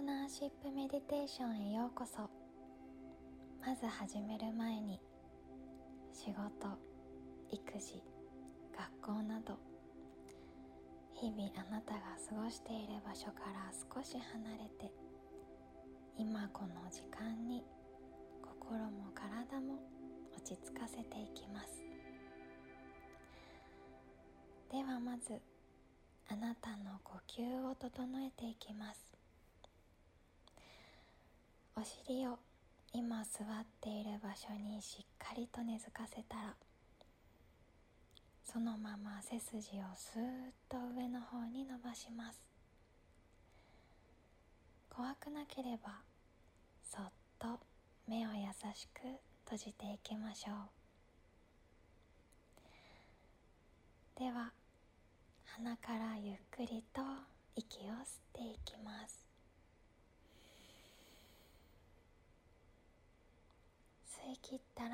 トナーシップメディテーションへようこそ。まず始める前に仕事育児学校など。日々あなたが過ごしている場所から少し離れて今この時間に心も体も落ち着かせていきます。ではまずあなたの呼吸を整えていきます。お尻を今座っている場所にしっかりと根付かせたらそのまま背筋をスーッと上の方に伸ばします。怖くなければそっと目を優しく閉じていきましょう。では鼻からゆっくりと息を吸っていきます。吸い切ったら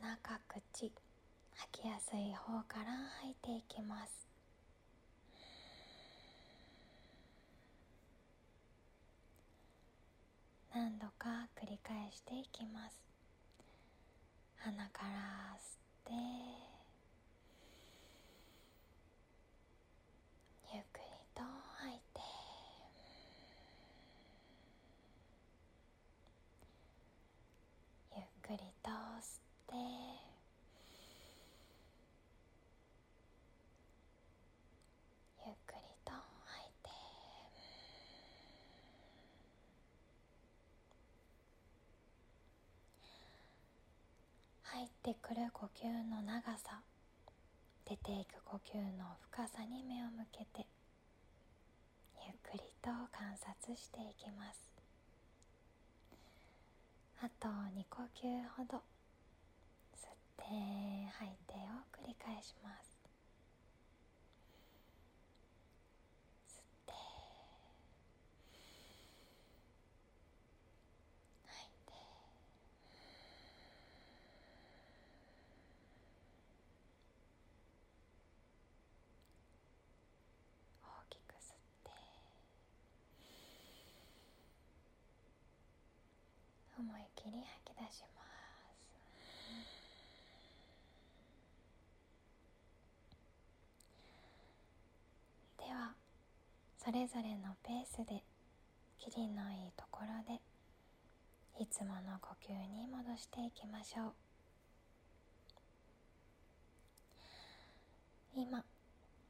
鼻か口吐きやすい方から吐いていきます。何度か繰り返していきます。鼻から吸ってゆっくりと吐いてゆっくりと吸ってゆっくりと吐いて入ってくる呼吸の長さ。出ていく呼吸の深さに目を向けてゆっくりと観察していきます。あと2呼吸ほど吸って吐いてを繰り返します。思い切り吐き出します。ではそれぞれのペースでキリのいいところでいつもの呼吸に戻していきましょう。今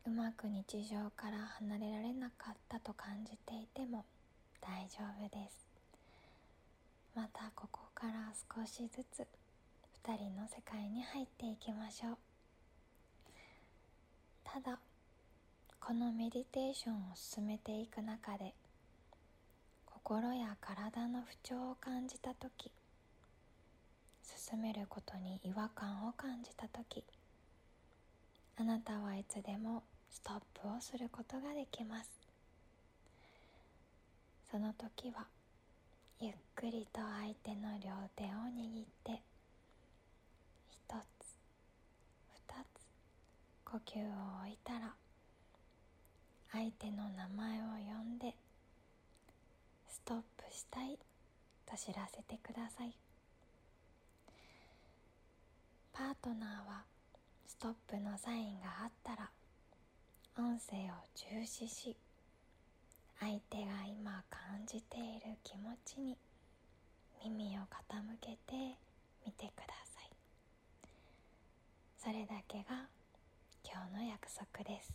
うまく日常から離れられなかったと感じていても大丈夫です。またここから少しずつ2人の世界に入っていきましょう。ただこのメディテーションを進めていく中で心や体の不調を感じた時進めることに違和感を感じた時あなたはいつでもストップをすることができます。その時はゆっくりと相手の両手を握って一つ二つ呼吸を置いたら相手の名前を呼んでストップしたいと知らせてください。パートナーはストップのサインがあったら音声を重視し相手が今感じている気持ちに耳を傾けてみてください。それだけが今日の約束です。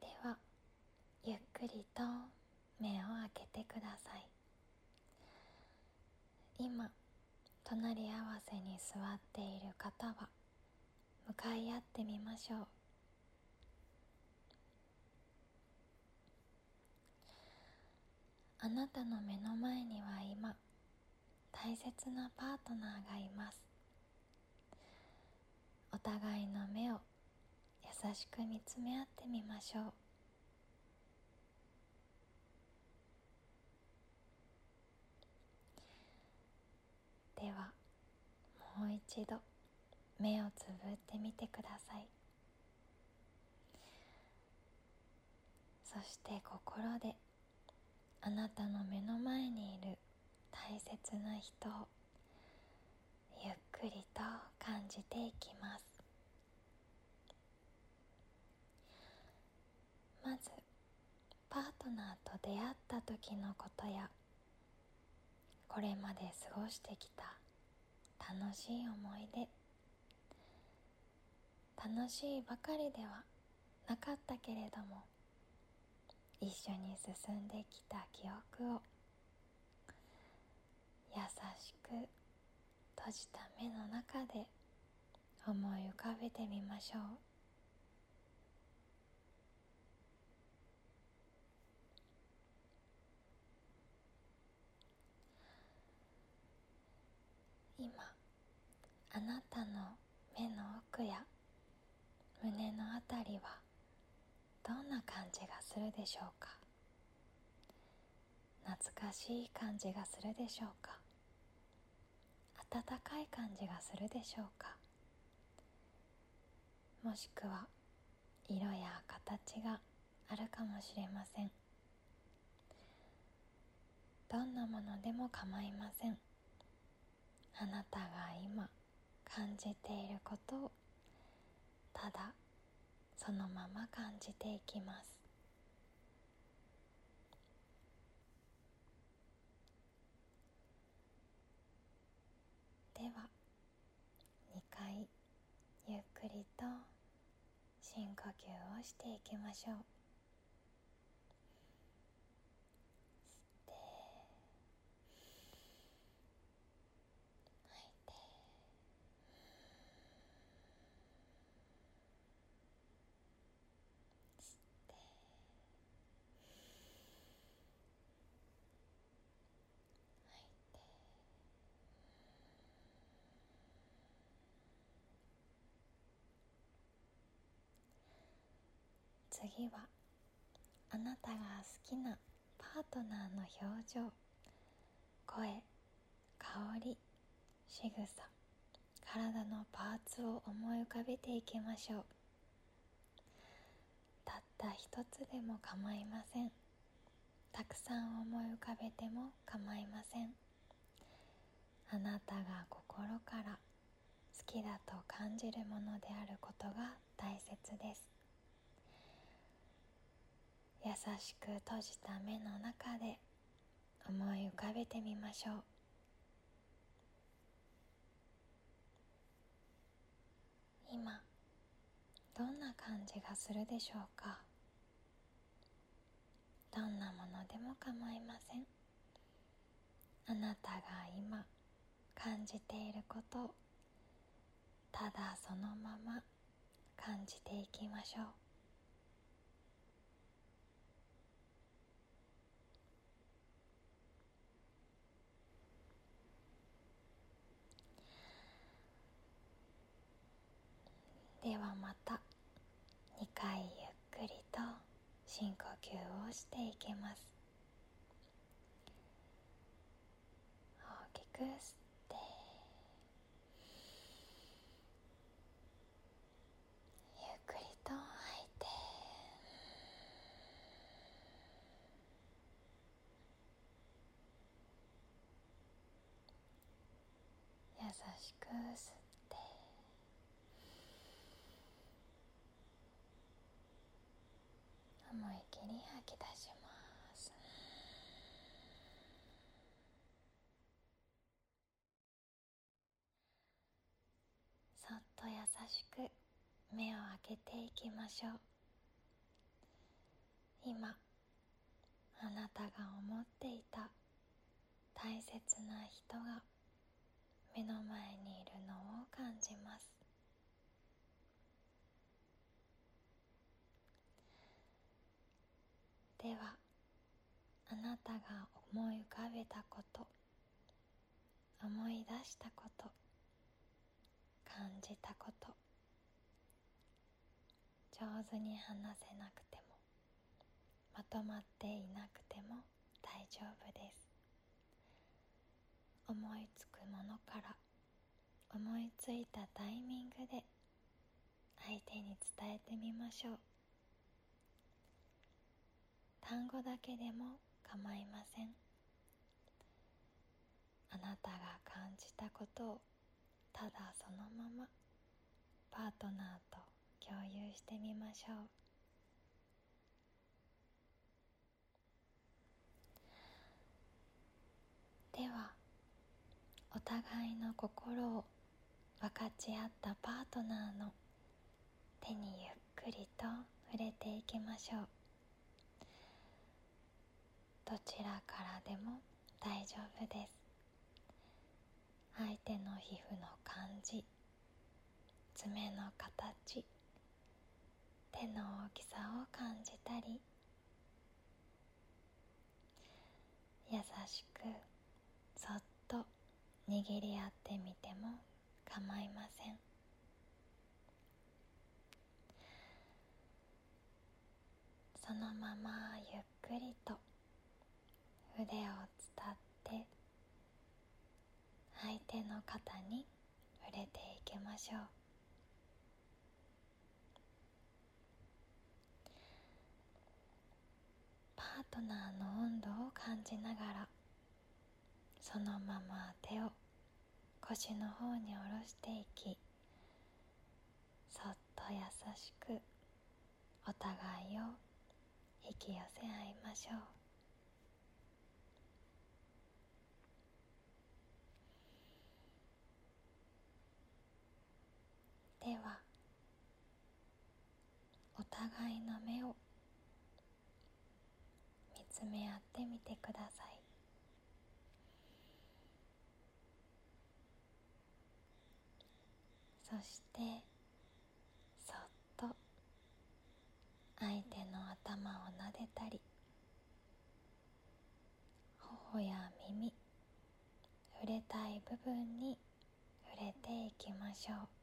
ではゆっくりと目を開けてください。今隣り合わせに座っている方は向かい合ってみましょう。あなたの目の前には今大切なパートナーがいます。お互いの目を優しく見つめ合ってみましょう。ではもう一度目をつぶってみてください。そして心であなたの目の前にいる大切な人をゆっくりと感じていきます。まずパートナーと出会った時のことやこれまで過ごしてきた楽しい思い出。楽しいばかりではなかったけれども一緒に進んできた記憶を優しく閉じた目の中で思い浮かべてみましょう。今あなたの目の奥や胸のあたりはどんな感じがするでしょうか？懐かしい感じがするでしょうか？温かい感じがするでしょうか？もしくは色や形があるかもしれません。どんなものでも構いません。あなたが今感じていることをただそのまま感じていきます。では2回ゆっくりと深呼吸をしていきましょう。次はあなたが好きなパートナーの表情声香り仕草体のパーツを思い浮かべていきましょう。たった一つでも構いません。たくさん思い浮かべても構いません。あなたが心から好きだと感じるものであることが大切です。優しく閉じた目の中で思い浮かべてみましょう。今どんな感じがするでしょうか？どんなものでも構いません。あなたが今感じていることをただそのまま感じていきましょう。ではまた2回ゆっくりと深呼吸をしていきます。大きく吸って。ゆっくりと吐いて。優しく吸って。思い切り吐き出します。そっと優しく目を開けていきましょう。今あなたが思っていた大切な人が目の前にいるのを感じますではあなたが思い浮かべたこと思い出したこと感じたこと上手に話せなくてもまとまっていなくても大丈夫です。思いつくものから思いついたタイミングで相手に伝えてみましょう。単語だけでも構いません。あなたが感じたことをただそのままパートナーと共有してみましょう。ではお互いの心を分かち合ったパートナーの手にゆっくりと触れていきましょう。どちらからでも大丈夫です。相手の皮膚の感じ爪の形手の大きさを感じたり優しくそっと握り合ってみても構いません。そのままゆっくりと腕を伝って相手の肩に触れていきましょう。パートナーの温度を感じながらそのまま手を腰の方に下ろしていきそっと優しくお互いを引き寄せ合いましょう。ではお互いの目を見つめ合ってみてください。そしてそっと相手の頭を撫でたり頬や耳触れたい部分に触れていきましょう。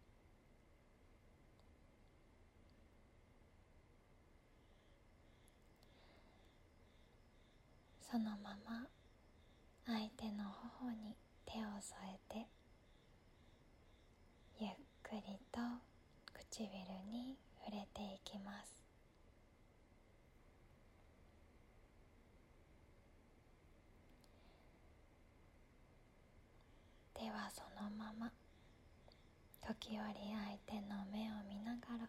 そのまま相手の頬に手を添えてゆっくりと唇に触れていきます。ではそのまま時折相手の目を見ながら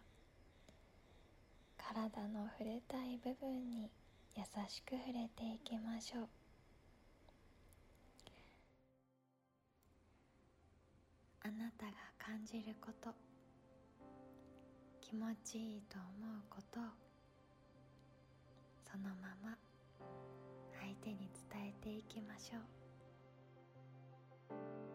体の触れたい部分に優しく触れていきましょう。あなたが感じること気持ちいいと思うことをそのまま相手に伝えていきましょう。